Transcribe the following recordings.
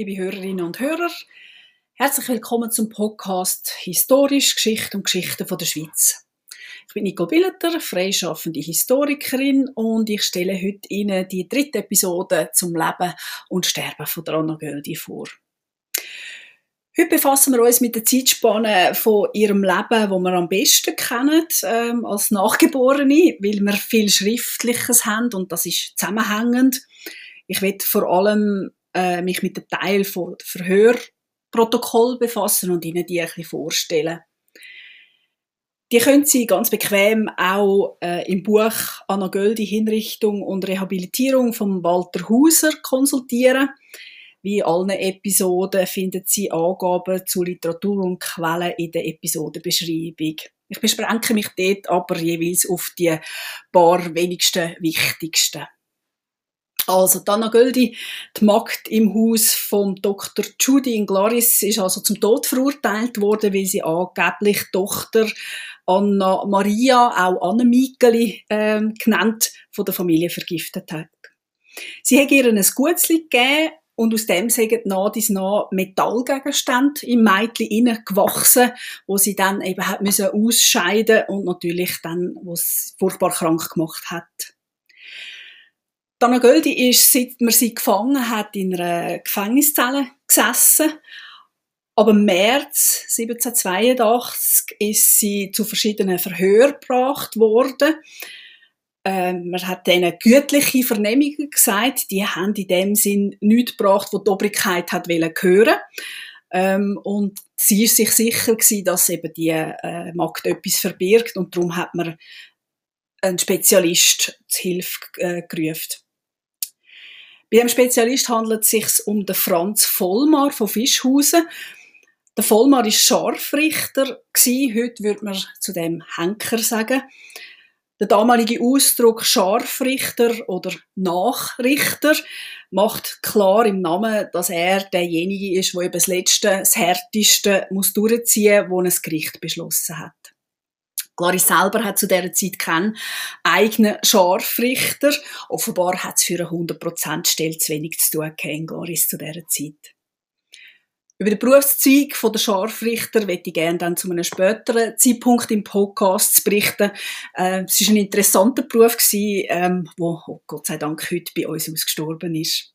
liebe Hörerinnen und Hörer. Herzlich willkommen zum Podcast Historisch, Geschichte und Geschichten von der Schweiz. Ich bin Nicole Billeter, freischaffende Historikerin und ich stelle heute Ihnen die dritte Episode zum Leben und Sterben von der Anna Göldi vor. Heute befassen wir uns mit der Zeitspanne von ihrem Leben, wo wir am besten kennen ähm, als Nachgeborene, weil wir viel Schriftliches haben und das ist zusammenhängend. Ich werde vor allem äh, mich mit dem Teil von Verhörprotokoll befassen und Ihnen die ein bisschen vorstellen. Die können Sie ganz bequem auch äh, im Buch Anna Göldi Hinrichtung und Rehabilitierung von Walter Hauser konsultieren. Wie in allen Episoden finden Sie Angaben zu Literatur und Quellen in der Episodenbeschreibung. Ich beschränke mich dort aber jeweils auf die paar wenigsten wichtigsten. Also Dana Göldi, die Magd im Haus von Dr. Judy in Glaris, ist also zum Tod verurteilt worden, weil sie angeblich Tochter Anna Maria, auch Anne Mikeli äh, genannt, von der Familie vergiftet hat. Sie hat ihr ein Gutzli gegeben und aus dem sind nach dies nach Metallgegenstände im Mädchen innen gewachsen, wo sie dann eben hat müssen ausscheiden und natürlich dann, was furchtbar krank gemacht hat. Dana Göldi ist, seit man sie gefangen hat, in einer Gefängniszelle gesessen. Aber im März 1782 ist sie zu verschiedenen Verhören gebracht worden. Ähm, man hat denen gütliche Vernehmungen gesagt. Die haben in dem Sinn nichts gebracht, wo die Obrigkeit hat hören ähm, Und sie ist sich sicher gewesen, dass eben die äh, Magd etwas verbirgt und darum hat man einen Spezialist zu Hilfe äh, gerufen. Bei dem Spezialist handelt es sich um den Franz Vollmar von Fischhausen. Der Vollmar war Scharfrichter. Heute würde man zu dem Henker sagen. Der damalige Ausdruck Scharfrichter oder Nachrichter macht klar im Namen, dass er derjenige ist, der eben das Letzte, das Härteste muss durchziehen muss, wo ein Gericht beschlossen hat. Clarice selber hat zu dieser Zeit keinen eigenen Scharfrichter. Offenbar hat es für eine 100% Stelle zu wenig zu tun gehabt, Clarice zu dieser Zeit. Über den Berufszweig der Scharfrichter möchte ich gerne dann zu einem späteren Zeitpunkt im Podcast berichten. Äh, es war ein interessanter Beruf, der ähm, oh Gott sei Dank heute bei uns ausgestorben ist.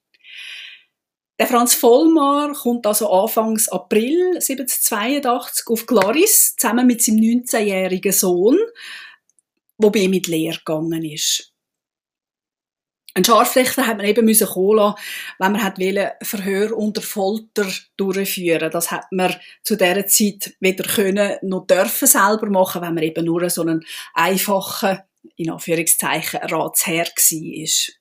Der Franz Vollmar kommt also Anfangs April 1782 auf Glaris zusammen mit seinem 19-jährigen Sohn, wo bei ihm mit Lehre gegangen ist. Ein Scharfrichter hat man eben müssen lassen, wenn man hat Verhör unter Folter durchführen. Das hat man zu dieser Zeit weder können noch dürfen selber machen, wenn man eben nur so einen einfachen, in Anführungszeichen, Ratsherr war.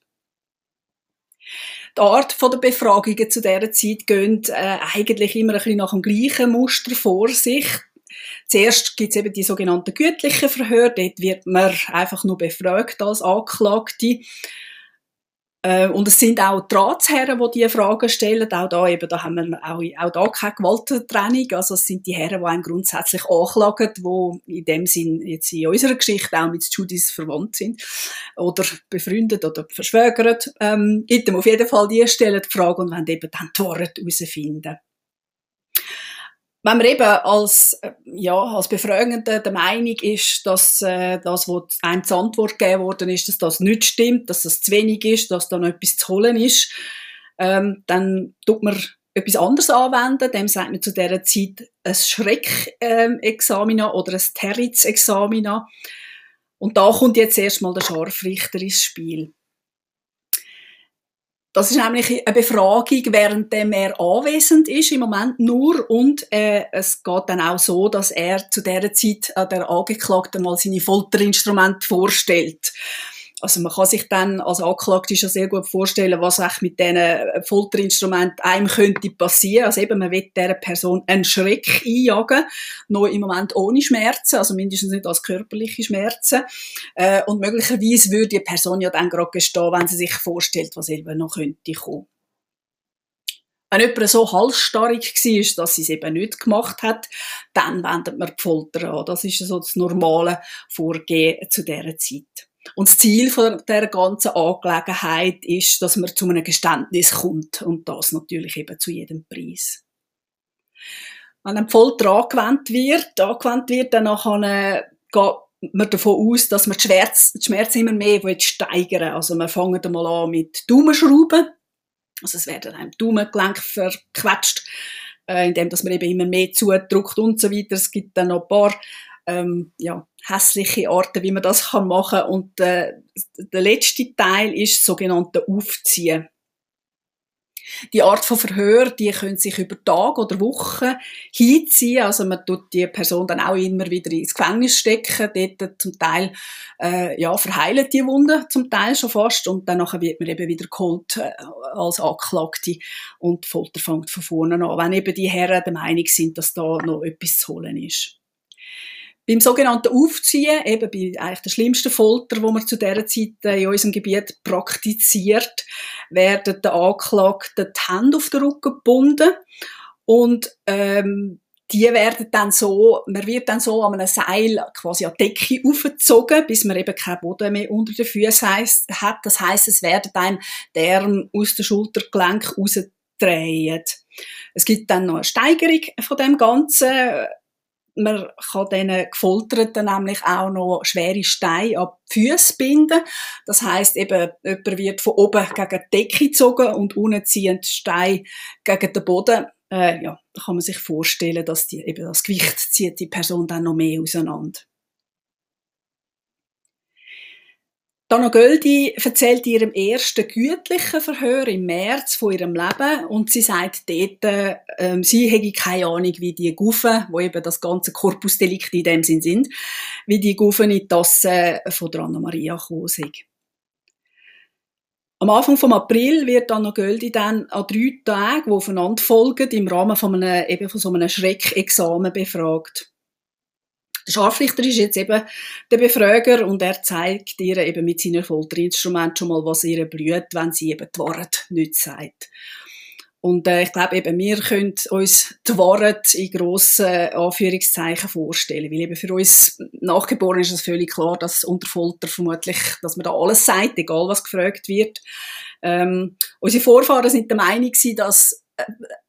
Die Art der Befragungen zu dieser Zeit gehen äh, eigentlich immer ein bisschen nach dem gleichen Muster vor sich. Zuerst gibt es eben die sogenannten gütlichen Verhöre. Dort wird man einfach nur befragt als Anklagte. Äh, und es sind auch die Ratsherren, die diese Fragen stellen. Auch da, eben, da haben wir auch, auch da keine Gewalttrennung. Also es sind die Herren, die einem grundsätzlich anklagen, die in dem Sinn jetzt in unserer Geschichte auch mit Judis verwandt sind oder befreundet oder verschwägert. Ähm, auf jeden Fall die stellen die Frage und wollen eben dann die Wahrheit herausfinden wenn man eben als, äh, ja, als Befragender der Meinung ist, dass äh, das, was einem zur Antwort gegeben worden ist, dass das nicht stimmt, dass das zu wenig ist, dass da noch etwas zu holen ist, ähm, dann tut man etwas anderes anwenden. Dem sagt man zu dieser Zeit ein Schreckexamen ähm, oder ein Territz-Examen. Und da kommt jetzt erstmal der Scharfrichter ins Spiel. Das ist nämlich eine Befragung, während er anwesend ist, im Moment nur. Und äh, es geht dann auch so, dass er zu dieser Zeit äh, der Angeklagten mal seine Folterinstrumente vorstellt. Also man kann sich dann als Anklagte schon sehr gut vorstellen, was eigentlich mit diesen äh, Folterinstrumenten einem könnte passieren. Also eben, man will dieser Person einen Schreck einjagen, noch im Moment ohne Schmerzen, also mindestens nicht als körperliche Schmerzen. Äh, und möglicherweise würde die Person ja dann gerade gestehen, wenn sie sich vorstellt, was eben noch könnte kommen. Wenn jemand so halsstarrig war, dass sie es eben nicht gemacht hat, dann wendet man die Folter an. Das ist so das normale Vorgehen zu dieser Zeit. Und das Ziel von der ganzen Angelegenheit ist, dass man zu einem Geständnis kommt. Und das natürlich eben zu jedem Preis. Wenn ein Folter angewendet wird, angewendet wird, dann nachher geht man davon aus, dass man die Schmerzen, immer mehr steigern Also wir fangen mal an mit Daumenschrauben. Also es werden einem Daumengelenk verquetscht, äh, indem man eben immer mehr zudrückt und so weiter. Es gibt dann noch ein paar ähm, ja, hässliche Arten, wie man das machen kann. Und äh, der letzte Teil ist das sogenannte Aufziehen. Die Art von Verhör, die können sich über Tage oder Wochen hinziehen. Also man tut die Person dann auch immer wieder ins Gefängnis stecken. Dort zum Teil, äh, ja, verheilen die Wunden zum Teil schon fast. Und dann wird man eben wieder geholt äh, als Anklagte und Folter fängt von vorne an. Wenn eben die Herren der Meinung sind, dass da noch etwas zu holen ist. Beim sogenannten Aufziehen, eben bei eigentlich der schlimmsten Folter, wo man zu dieser Zeit äh, in unserem Gebiet praktiziert, werden den Anklagten die Hände auf den Rücken gebunden und ähm, die werden dann so, man wird dann so an einem Seil quasi an die Decke aufgezogen, bis man eben keinen Boden mehr unter den Füßen hat. Das heißt, es werden dann der Arm aus dem Schultergelenk rausdrehen. Es gibt dann noch eine Steigerung von dem Ganzen man kann diesen Gefolterten nämlich auch noch schwere Steine an die Füße binden. Das heisst eben, jemand wird von oben gegen die Decke gezogen und unten ziehen Steine gegen den Boden. Äh, ja, da kann man sich vorstellen, dass die, eben das Gewicht zieht die Person dann noch mehr auseinander. Dana Göldi erzählt ihrem ersten gütlichen Verhör im März von ihrem Leben und sie sagt dort, ähm, sie hätte keine Ahnung, wie die Guffen, wo eben das ganze Korpusdelikt in dem Sinn sind, wie die Guffen in die Tasse von Anna Maria sind. Am Anfang vom April wird Anna Göldi dann an drei Tagen, die aufeinander folgen, im Rahmen von, einem, eben von so einem Schreckexamen befragt. Der Scharfrichter ist jetzt eben der Befrager und er zeigt ihr eben mit seinem Folterinstrument schon mal, was ihr blüht, wenn sie eben die Wahrheit nicht sagt. Und äh, ich glaube eben, wir können uns die Wahrheit in grossen Anführungszeichen vorstellen. Weil eben für uns Nachgeborene ist es völlig klar, dass unter Folter vermutlich, dass man da alles sagt, egal was gefragt wird. Ähm, unsere Vorfahren sind der Meinung dass äh,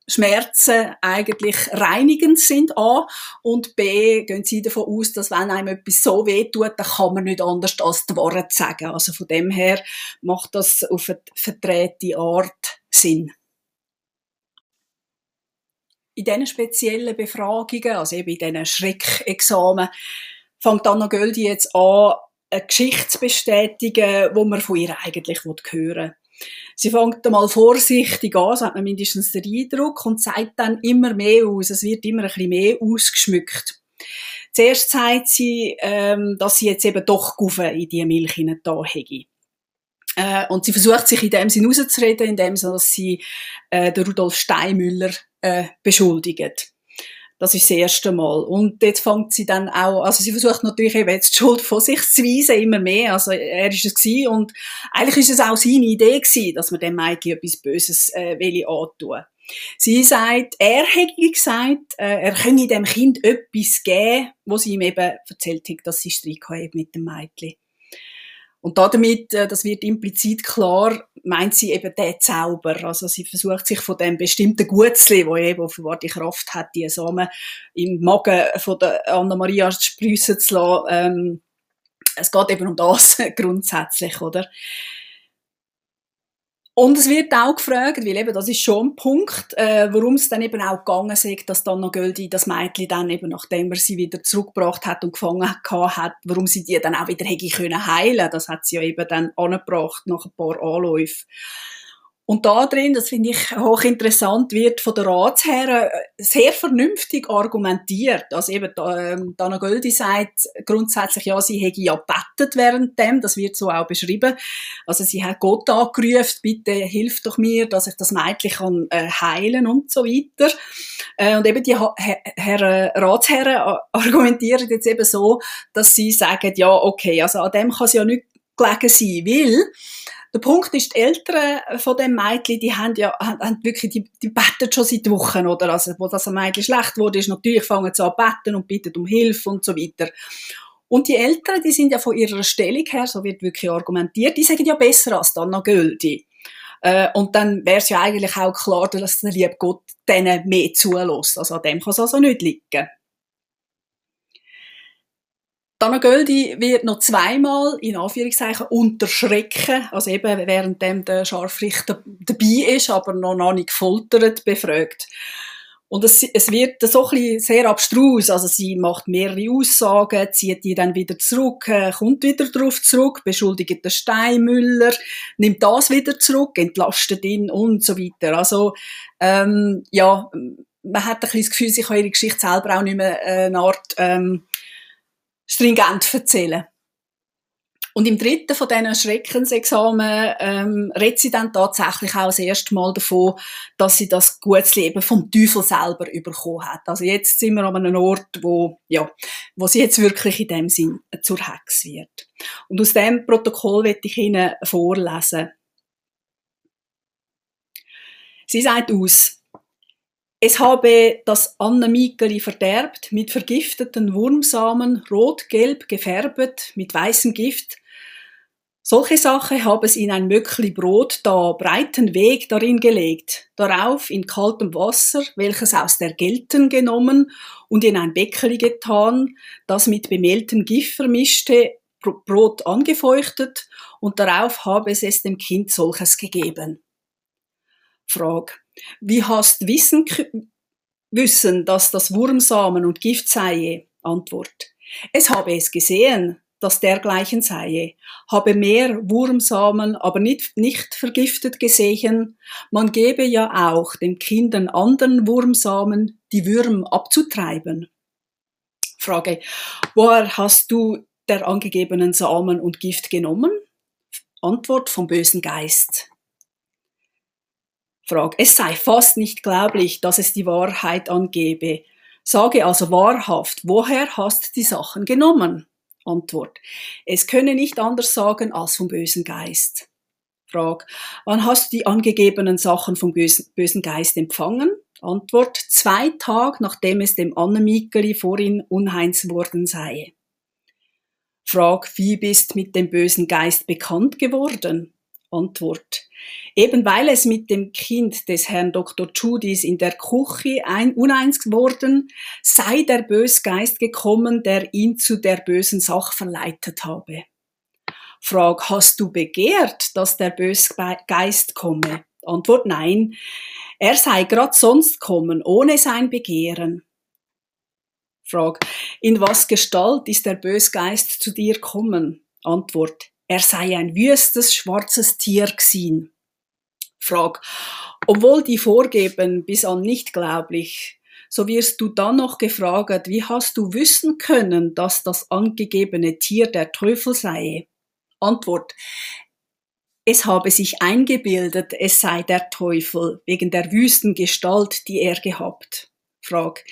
Schmerzen eigentlich reinigend sind A und B gehen sie davon aus, dass wenn einem etwas so weh tut, dann kann man nicht anders als die Wahrheit sagen. Also von dem her macht das auf eine verdrehte Art Sinn. In diesen speziellen Befragungen, also eben in diesen Schreckexamen, fängt Anna Göldi jetzt an, eine Geschichte zu bestätigen, die man von ihr eigentlich hören will. Sie fängt einmal vorsichtig an, so hat man mindestens den Eindruck, und sagt dann immer mehr aus. Es wird immer ein bisschen mehr ausgeschmückt. Zuerst sagt sie, ähm, dass sie jetzt eben doch Gufe in die Milch da hätte. Äh, und sie versucht sich in dem Sinn rauszureden, indem sie, dass sie äh, den Rudolf Steinmüller äh, beschuldigt. Das ist das erste Mal. Und jetzt fängt sie dann auch, also sie versucht natürlich eben jetzt die Schuld von sich zu weisen, immer mehr. Also er ist es gewesen und eigentlich ist es auch seine Idee gewesen, dass man dem Mädchen etwas Böses äh, will antun. Sie sagt, er hätte gesagt, äh, er könne dem Kind etwas geben, wo sie ihm eben erzählt hat, dass sie Streit mit dem Mädchen. Und damit, äh, das wird implizit klar, meint sie eben den Zauber. Also sie versucht sich von dem bestimmten Gutzli, wo eben offenbar die Kraft hat, die Samen im Magen von der Anna-Maria sprießen zu lassen. Ähm, es geht eben um das grundsätzlich, oder? Und es wird auch gefragt, weil eben das ist schon ein Punkt, äh, warum es dann eben auch gegangen ist, dass Donna Göldi das Mädchen dann eben, nachdem er sie wieder zurückgebracht hat und gefangen hat, warum sie die dann auch wieder hätte können. Das hat sie ja eben dann angebracht nach ein paar Anläufen. Und da drin, das finde ich hochinteressant, wird von der Ratsherren äh, sehr vernünftig argumentiert. Also eben, ähm, Dana Göldi sagt grundsätzlich, ja, sie hätte ja bettet während dem, das wird so auch beschrieben. Also sie hat Gott angerufen, bitte hilf doch mir, dass ich das Mädchen kann äh, heilen und so weiter. Äh, und eben die ha Herren, Ratsherren argumentieren jetzt eben so, dass sie sagen, ja, okay, also an dem kann es ja nicht gelegen sein, weil der Punkt ist, die Eltern von dem Mädchen, die haben ja, haben wirklich, die, die beten schon seit Wochen, oder? Also, wo das Mädchen schlecht wurde, ist natürlich, fangen sie an beten und bitten um Hilfe und so weiter. Und die Eltern, die sind ja von ihrer Stellung her, so wird wirklich argumentiert, die sagen ja besser als Anna Göldi. Äh, und dann wäre es ja eigentlich auch klar, dass der liebe Gott denen mehr zulässt. Also an dem kann es also nicht liegen. Dana Göldi wird noch zweimal, in Anführungszeichen, unterschrecken, also eben während der Scharfrichter dabei ist, aber noch, nicht gefoltert, befragt. Und es, es wird so ein bisschen sehr abstrus. Also sie macht mehrere Aussagen, zieht die dann wieder zurück, äh, kommt wieder darauf zurück, beschuldigt den Steinmüller, nimmt das wieder zurück, entlastet ihn und so weiter. Also, ähm, ja, man hat ein bisschen das Gefühl, sie kann ihre Geschichte selber auch nicht mehr äh, eine Art ähm, stringent erzählen. Und im dritten von diesen Schreckensexamen ähm, redet sie dann tatsächlich auch das erste Mal davon, dass sie das gutes Leben vom Teufel selber bekommen hat. Also jetzt sind wir an einem Ort, wo, ja, wo sie jetzt wirklich in dem Sinn zur Hex wird. Und aus dem Protokoll werde ich Ihnen vorlesen. Sie sagt aus, es habe das Anne Mikeli verderbt, mit vergifteten Wurmsamen, rot-gelb gefärbt, mit weißem Gift, solche Sache habe es in ein Möckli Brot da breiten Weg darin gelegt, darauf in kaltem Wasser, welches aus der Gelten genommen und in ein Bäckeli getan, das mit bemehltem Gift vermischte, Brot angefeuchtet und darauf habe es es dem Kind solches gegeben. Frage. Wie hast wissen, wissen, dass das Wurmsamen und Gift sei? Antwort. Es habe es gesehen, dass dergleichen sei, habe mehr Wurmsamen, aber nicht, nicht vergiftet gesehen. Man gebe ja auch den Kindern anderen Wurmsamen, die Würm abzutreiben. Frage, woher hast du der angegebenen Samen und Gift genommen? Antwort vom bösen Geist. Frage, es sei fast nicht glaublich, dass es die Wahrheit angebe. Sage also wahrhaft, woher hast die Sachen genommen? Antwort. Es könne nicht anders sagen als vom bösen Geist. Frag. Wann hast du die angegebenen Sachen vom bösen Geist empfangen? Antwort. Zwei Tage, nachdem es dem Annemikeli vorhin unheins worden sei. Frag. Wie bist mit dem bösen Geist bekannt geworden? Antwort. Eben weil es mit dem Kind des Herrn Dr. Judis in der Küche ein, uneins geworden, sei der Bösgeist gekommen, der ihn zu der bösen Sache verleitet habe. Frag, hast du begehrt, dass der Bösgeist komme? Antwort nein. Er sei grad sonst kommen, ohne sein Begehren. Frag, in was Gestalt ist der Bösgeist zu dir kommen? Antwort, er sei ein wüstes, schwarzes Tier gewesen. Frag. Obwohl die vorgeben bis an nicht glaublich, so wirst du dann noch gefragt, wie hast du wissen können, dass das angegebene Tier der Teufel sei? Antwort. Es habe sich eingebildet, es sei der Teufel, wegen der wüsten Gestalt, die er gehabt. Frag.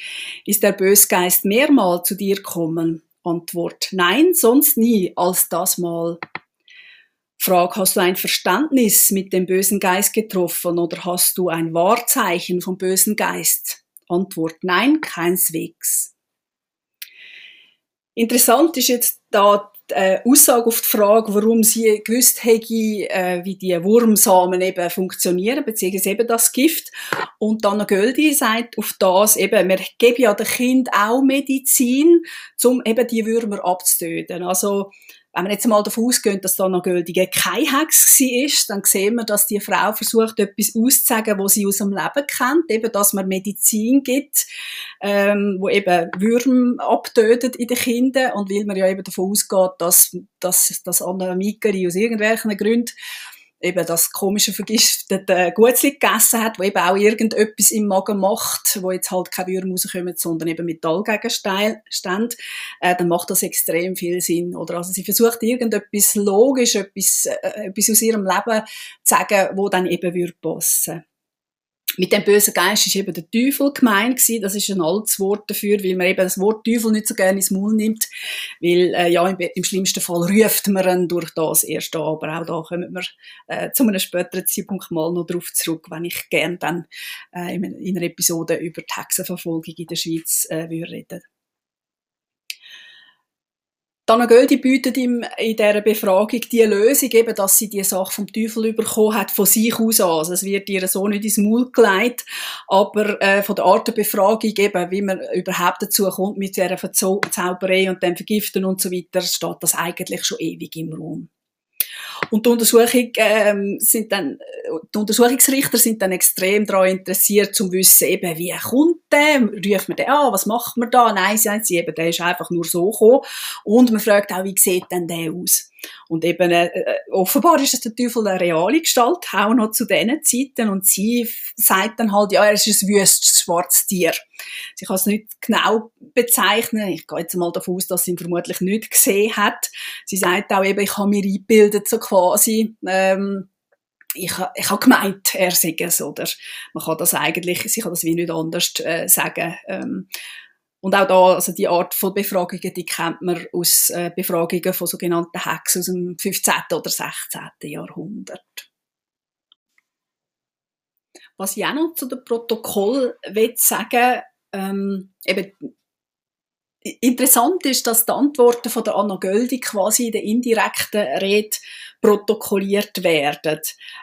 Ist der Bösgeist mehrmal zu dir kommen? Antwort. Nein, sonst nie als das Mal. Frage, hast du ein Verständnis mit dem bösen Geist getroffen oder hast du ein Wahrzeichen vom bösen Geist? Antwort, nein, keineswegs. Interessant ist jetzt da die äh, Aussage auf die Frage, warum sie gewusst hätte, äh, wie die Wurmsamen eben funktionieren, beziehungsweise eben das Gift. Und dann Göldi sagt auf das eben, wir geben ja dem Kind auch Medizin, um eben die Würmer abzutöten. Also, wenn wir jetzt mal davon ausgehen, dass da noch Gültige keine Hex war, dann sehen wir, dass die Frau versucht, etwas auszusagen, was sie aus dem Leben kennt, eben, dass man Medizin gibt, ähm, wo eben Würm abtötet in den Kindern. Und weil man ja eben davon ausgeht, dass, dass, dass Anna Mikeri aus irgendwelchen Gründen eben das komische vergiftete Gutzli gegessen hat, wo eben auch irgendetwas im Magen macht, wo jetzt halt keine Würmer rauskommen, sondern eben Metallgegenstände, äh, dann macht das extrem viel Sinn. Oder also sie versucht irgendetwas logisch, etwas, äh, etwas aus ihrem Leben zu sagen, wo dann eben würde passen mit dem bösen Geist ist eben der Teufel gemeint gewesen. Das ist ein altes Wort dafür, weil man eben das Wort Teufel nicht so gerne ins Maul nimmt, weil äh, ja im, im, schlimmsten Fall ruft man ihn durch das erst an. Aber auch da kommen wir äh, zu einem späteren Zeitpunkt mal noch drauf zurück, wenn ich gerne dann äh, in, in, einer Episode über die Hexenverfolgung in der Schweiz äh, würde reden. Dana Göldi bietet ihm in dieser Befragung die Lösung, eben, dass sie die Sache vom Teufel bekommen hat, von sich aus an. Also es wird ihr so nicht ins Maul gelegt, aber äh, von der Art der Befragung, eben, wie man überhaupt dazu kommt mit dieser Verzauberei und dem Vergiften und so weiter, steht das eigentlich schon ewig im Raum. Und die, Untersuchung, ähm, sind dann, die Untersuchungsrichter sind dann extrem daran interessiert, zu wissen, eben, wie kommt der? Ruft man den an? Was macht man da? Nein, sagen sie eben, der ist einfach nur so gekommen. Und man fragt auch, wie sieht denn der aus? Und eben, äh, äh, offenbar ist es der Teufel eine reale Gestalt, auch noch zu diesen Zeiten. Und sie sagt dann halt, ja, er ist ein wüstes schwarzes Tier. Sie kann es nicht genau bezeichnen. Ich gehe jetzt mal davon aus, dass sie ihn vermutlich nicht gesehen hat. Sie sagt auch eben, ich habe mir eingebildet, so quasi, ähm, ich, ich habe gemeint, er sei es, oder? Man kann das eigentlich, sie kann das wie nicht anders äh, sagen. Ähm, und auch da, also die Art von Befragungen, die kennt man aus äh, Befragungen von sogenannten Hexen aus dem 15. oder 16. Jahrhundert. Was ich auch noch zu dem Protokoll sagen ähm, eben, interessant ist, dass die Antworten von der Anna Göldi quasi in der indirekten Rede protokolliert werden.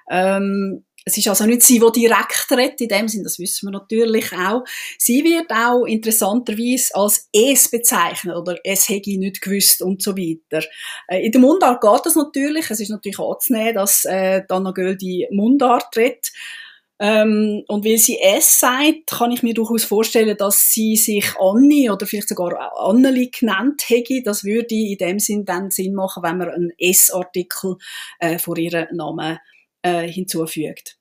Ähm, es ist also nicht sie, die direkt redet, in dem Sinn, das wissen wir natürlich auch. Sie wird auch interessanterweise als es bezeichnet oder es hätte ich nicht gewusst und so weiter. Äh, in der Mundart geht das natürlich. Es ist natürlich anzunehmen, dass äh, Anna Göldi Mundart redet. Ähm, und weil sie es sagt, kann ich mir durchaus vorstellen, dass sie sich Anni oder vielleicht sogar Anneli genannt hätte. Das würde in dem Sinn dann Sinn machen, wenn man einen S-Artikel äh, vor ihrem Namen äh, hinzufügt.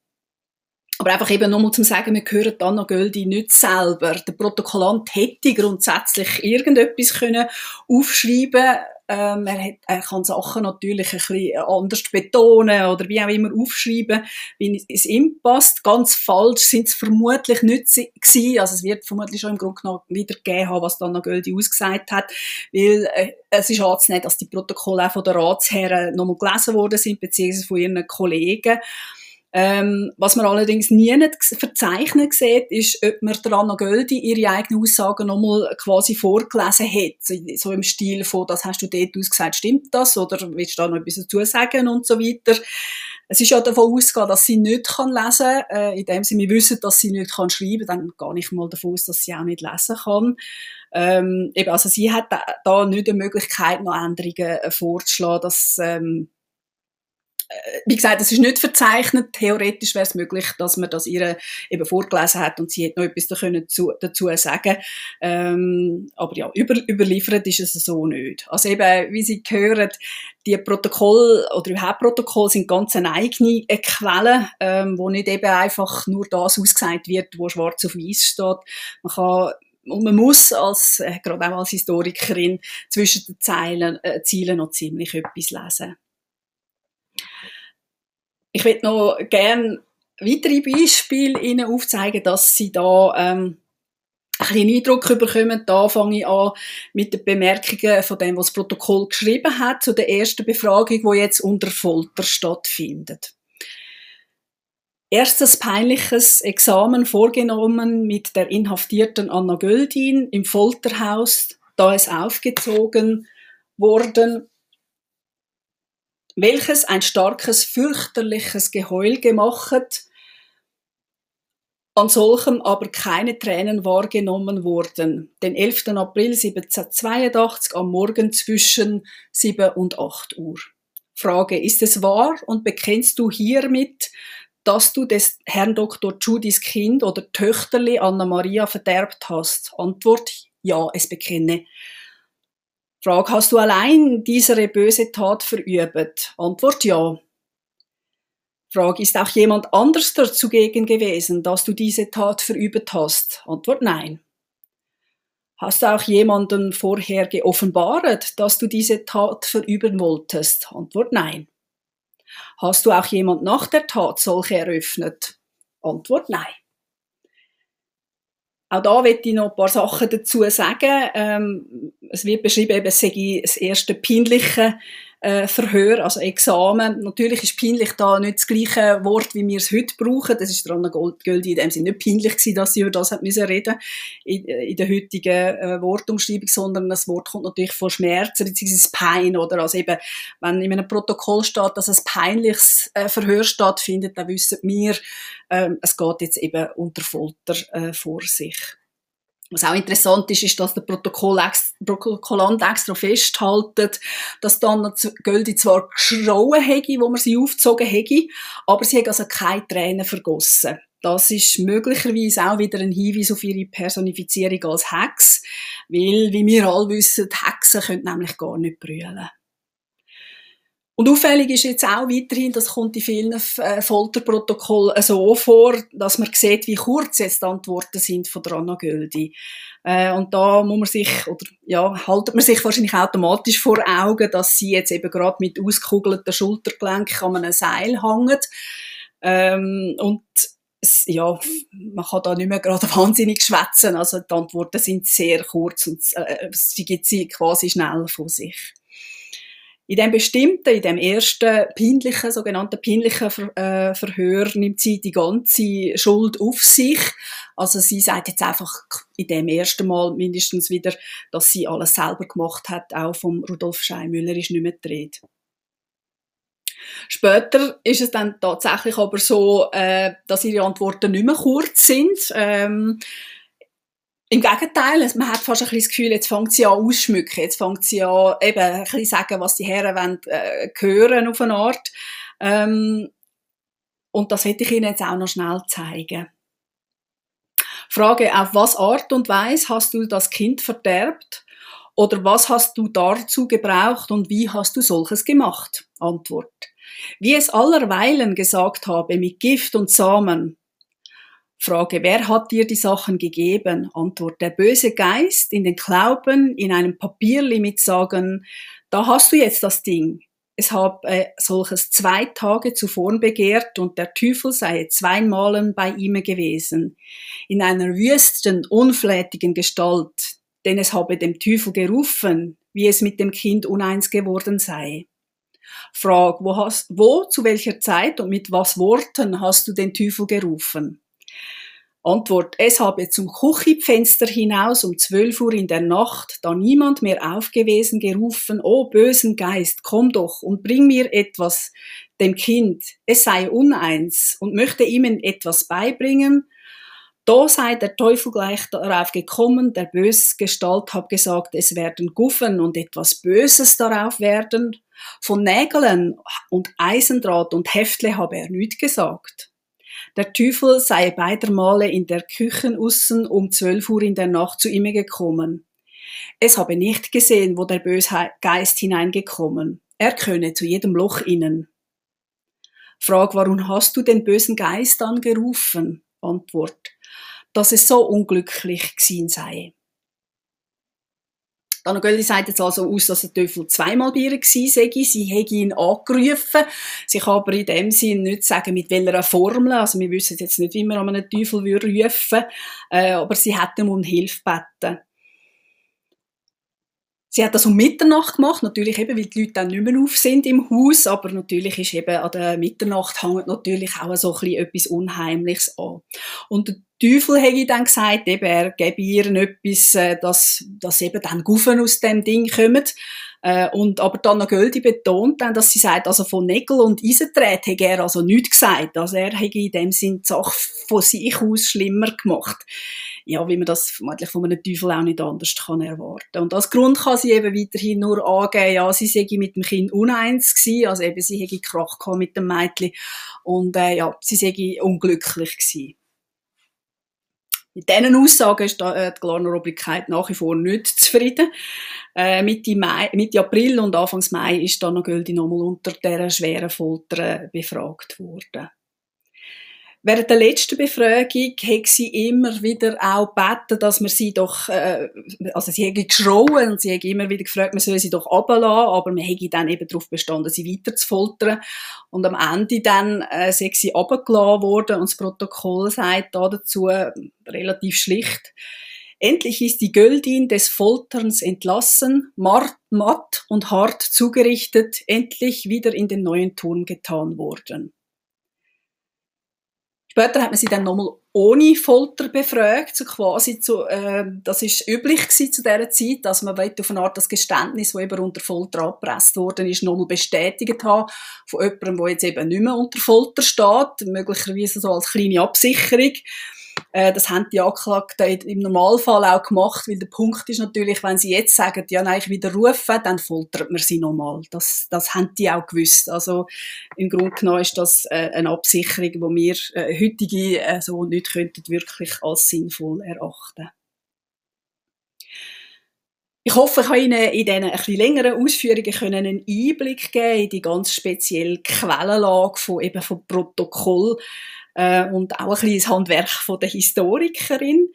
Aber einfach eben nochmal zum Sagen, wir hören Anna Göldi nicht selber. Der Protokollant hätte grundsätzlich irgendetwas können aufschreiben ähm, er, hat, er kann Sachen natürlich ein bisschen anders betonen oder wie auch immer aufschreiben, wie es ihm passt. Ganz falsch sind es vermutlich nicht gewesen. Also es wird vermutlich schon im Grunde genommen wiedergegeben haben, was Anna Göldi ausgesagt hat, weil äh, es ist anzunehmen, dass die Protokolle auch von den Ratsherren nochmal gelesen worden sind, beziehungsweise von ihren Kollegen. Ähm, was man allerdings nie verzeichnet sieht, ist, ob man der Anna Göldi ihre eigenen Aussagen nochmal quasi vorgelesen hat. So im Stil von, das hast du dort ausgesagt, stimmt das? Oder willst du da noch etwas dazu sagen? Und so weiter. Es ist ja davon ausgegangen, dass sie nicht kann lesen kann. Äh, in dem Sinne, wir wissen, dass sie nicht kann schreiben kann, dann gehe ich mal davon aus, dass sie auch nicht lesen kann. Ähm, eben, also sie hat da, da nicht die Möglichkeit, noch Änderungen äh, vorzuschlagen, dass, ähm, äh, wie gesagt, es ist nicht verzeichnet. Theoretisch wäre es möglich, dass man das ihr eben vorgelesen hat und sie hätte noch etwas dazu, dazu sagen ähm, Aber ja, über, überliefert ist es so nicht. Also eben, wie Sie hören, die Protokolle oder überhaupt Protokolle sind ganz eine eigene Quelle, ähm, wo nicht eben einfach nur das ausgesagt wird, wo schwarz auf weiß steht. Man kann und man muss als, äh, gerade auch als Historikerin zwischen den Zeilen, äh, Zielen noch ziemlich etwas lesen. Ich würde noch gerne weitere Beispiele Ihnen aufzeigen, dass Sie da ähm, ein bisschen Eindruck bekommen. Da fange ich an mit den Bemerkungen von dem, was das Protokoll geschrieben hat, zu der ersten Befragung, die jetzt unter Folter stattfindet. Erstes peinliches Examen vorgenommen mit der inhaftierten Anna Göldin im Folterhaus, da es aufgezogen worden welches ein starkes, fürchterliches Geheul gemacht, an solchem aber keine Tränen wahrgenommen wurden. Den 11. April 1782 am Morgen zwischen 7 und 8 Uhr. Frage, ist es wahr und bekennst du hiermit, dass du des Herrn Dr. Judys Kind oder Töchterli Anna Maria verderbt hast? Antwort, ja, es bekenne. Frage, hast du allein diese böse Tat verübt? Antwort ja. Frage, ist auch jemand anders dazugegen gewesen, dass du diese Tat verübt hast? Antwort nein. Hast du auch jemanden vorher geoffenbart, dass du diese Tat verüben wolltest? Antwort nein. Hast du auch jemand nach der Tat solche eröffnet? Antwort nein. Auch da möchte ich noch ein paar Sachen dazu sagen. Ähm, es wird beschrieben, eben, es sei das erste peinliche äh, Verhör, also Examen. Natürlich ist peinlich da nicht das gleiche Wort, wie wir es heute brauchen. Das ist Anna Göldi in dem Sinne nicht peinlich gewesen, dass sie über das hat müssen reden in, in der heutigen äh, Wortumschreibung, sondern das Wort kommt natürlich von Schmerzen bzw. Pein oder also eben, wenn in einem Protokoll steht, dass ein peinliches äh, Verhör stattfindet, dann wissen wir, äh, es geht jetzt eben unter Folter äh, vor sich. Was auch interessant ist, ist, dass der Protokoll ex Protokollant extra festhaltet, dass dann Göldi zwar geschrauen hätte, wo man sie aufgezogen hätte, aber sie hat also keine Tränen vergossen. Das ist möglicherweise auch wieder ein Hinweis auf ihre Personifizierung als Hex, weil, wie wir alle wissen, Hexen können nämlich gar nicht brüllen. Und auffällig ist jetzt auch weiterhin, das kommt in vielen äh, Folterprotokollen so vor, dass man sieht, wie kurz jetzt die Antworten sind von der Anna Göldi. Äh, und da muss man sich, oder ja, haltet man sich wahrscheinlich automatisch vor Augen, dass sie jetzt eben gerade mit ausgekugelten Schultergelenken an einem Seil hängt. Ähm, und ja, man kann da nicht mehr gerade wahnsinnig schwätzen. Also die Antworten sind sehr kurz und äh, sie gibt sie quasi schnell von sich. In dem bestimmten, in dem ersten peinlichen, sogenannten peinlichen Ver äh, Verhör nimmt sie die ganze Schuld auf sich. Also sie sagt jetzt einfach in dem ersten Mal mindestens wieder, dass sie alles selber gemacht hat. Auch vom Rudolf Scheimüller ist nicht mehr die Später ist es dann tatsächlich aber so, äh, dass ihre Antworten nicht mehr kurz sind. Ähm, im Gegenteil, man hat fast ein bisschen das Gefühl, jetzt fängt sie an ausschmücken, jetzt fängt sie an eben ein bisschen sagen, was die Herren wollen, äh, hören auf eine Art. Ähm, und das hätte ich Ihnen jetzt auch noch schnell zeigen. Frage, auf was Art und Weise hast du das Kind verderbt? Oder was hast du dazu gebraucht und wie hast du solches gemacht? Antwort. Wie es allerweilen gesagt habe, mit Gift und Samen, Frage, wer hat dir die Sachen gegeben? Antwort, der böse Geist in den Klauben, in einem Papierli mit sagen, da hast du jetzt das Ding. Es habe äh, solches zwei Tage zuvor begehrt und der Teufel sei zweimal bei ihm gewesen, in einer wüsten, unflätigen Gestalt, denn es habe dem Teufel gerufen, wie es mit dem Kind uneins geworden sei. Frag, wo, hast, wo, zu welcher Zeit und mit was Worten hast du den Teufel gerufen? Antwort, es habe zum Küchenfenster hinaus um zwölf Uhr in der Nacht, da niemand mehr aufgewesen, gerufen, O bösen Geist, komm doch und bring mir etwas dem Kind, es sei uneins und möchte ihm etwas beibringen. Da sei der Teufel gleich darauf gekommen, der böse Gestalt hab gesagt, es werden Guffen und etwas Böses darauf werden. Von Nägeln und Eisendraht und Heftle habe er nicht gesagt. Der Teufel sei beider Male in der Küche aussen um zwölf Uhr in der Nacht zu ihm gekommen. Es habe nicht gesehen, wo der böse Geist hineingekommen. Er könne zu jedem Loch innen. Frag, warum hast du den bösen Geist angerufen? Antwort, dass es so unglücklich gewesen sei. Anna Gölli sagt jetzt also aus, dass der Teufel zweimal bei ihr war, Sie hätte ihn angerufen. Sie kann aber in dem Sinn nicht sagen, mit welcher Formel. Also wir wissen jetzt nicht, wie man an einen Teufel rufen würde. Äh, aber sie hat ihm um Hilfe gebeten. Sie hat das um Mitternacht gemacht, natürlich eben, weil die Leute dann nicht mehr auf sind im Haus, aber natürlich ist eben an der Mitternacht hängt natürlich auch so ein bisschen etwas Unheimliches an. Und Teufel hätte dann gesagt, eben, er gebe ihr etwas, äh, dass, dass eben dann Guffen aus dem Ding kommen. Äh, und, aber dann noch Göldi betont dann, dass sie sagt, also von Nägel und Eisenträd hätte er also nichts gesagt. Also er hätte in dem Sinn die Sache von sich aus schlimmer gemacht. Ja, wie man das vermutlich von einem Teufel auch nicht anders kann erwarten. Und als Grund kann sie eben weiterhin nur angeben, ja, sie sei mit dem Kind uneins gewesen, also eben sie hätte Krach gehabt mit dem Mädchen und äh, ja, sie sei unglücklich gewesen. Mit diesen Aussagen ist äh, die Glarner Obrigkeit nach wie vor nicht zufrieden. Äh, Mitte, Mai, Mitte April und Anfang Mai ist dann noch Göldi nochmal unter dieser schweren Folter äh, befragt worden. Während der letzten Befragung hat sie immer wieder auch gebeten, dass man sie doch, äh, also sie hätte geschrauen und sie hat immer wieder gefragt, man soll sie doch runterlassen, aber man hätte dann eben darauf bestanden, sie weiter zu foltern. Und am Ende dann äh, sei sie runtergelassen worden und das Protokoll sagt da dazu relativ schlicht, Endlich ist die Göldin des Folterns entlassen, matt und hart zugerichtet, endlich wieder in den neuen Turm getan worden. Später hat man sie dann nochmal ohne Folter befragt, so quasi zu, äh, das ist üblich gewesen zu dieser Zeit, dass man auf eine Art das Geständnis, das eben unter Folter abgepresst worden ist, nochmal bestätigt haben von jemandem, der jetzt eben nicht mehr unter Folter steht, möglicherweise so als kleine Absicherung. Äh, das haben die Anklagten im Normalfall auch gemacht, weil der Punkt ist natürlich, wenn sie jetzt sagen, ja, nein, ich widerrufe, dann foltert man sie nochmal. Das, das haben die auch gewusst. Also, im Grunde genommen ist das äh, eine Absicherung, die wir äh, heutige äh, so nicht könnten wirklich als sinnvoll erachten. Ich hoffe, ich habe Ihnen in diesen bisschen längeren Ausführungen einen Einblick geben in die ganz spezielle Quellenlage von, eben von Protokoll äh, und auch ein bisschen das Handwerk von der Historikerin.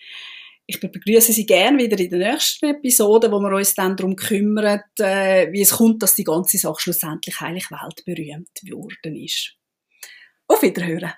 Ich begrüße Sie gerne wieder in der nächsten Episode, wo wir uns dann darum kümmern, äh, wie es kommt, dass die ganze Sache schlussendlich eigentlich weltberühmt geworden ist. Auf Wiederhören!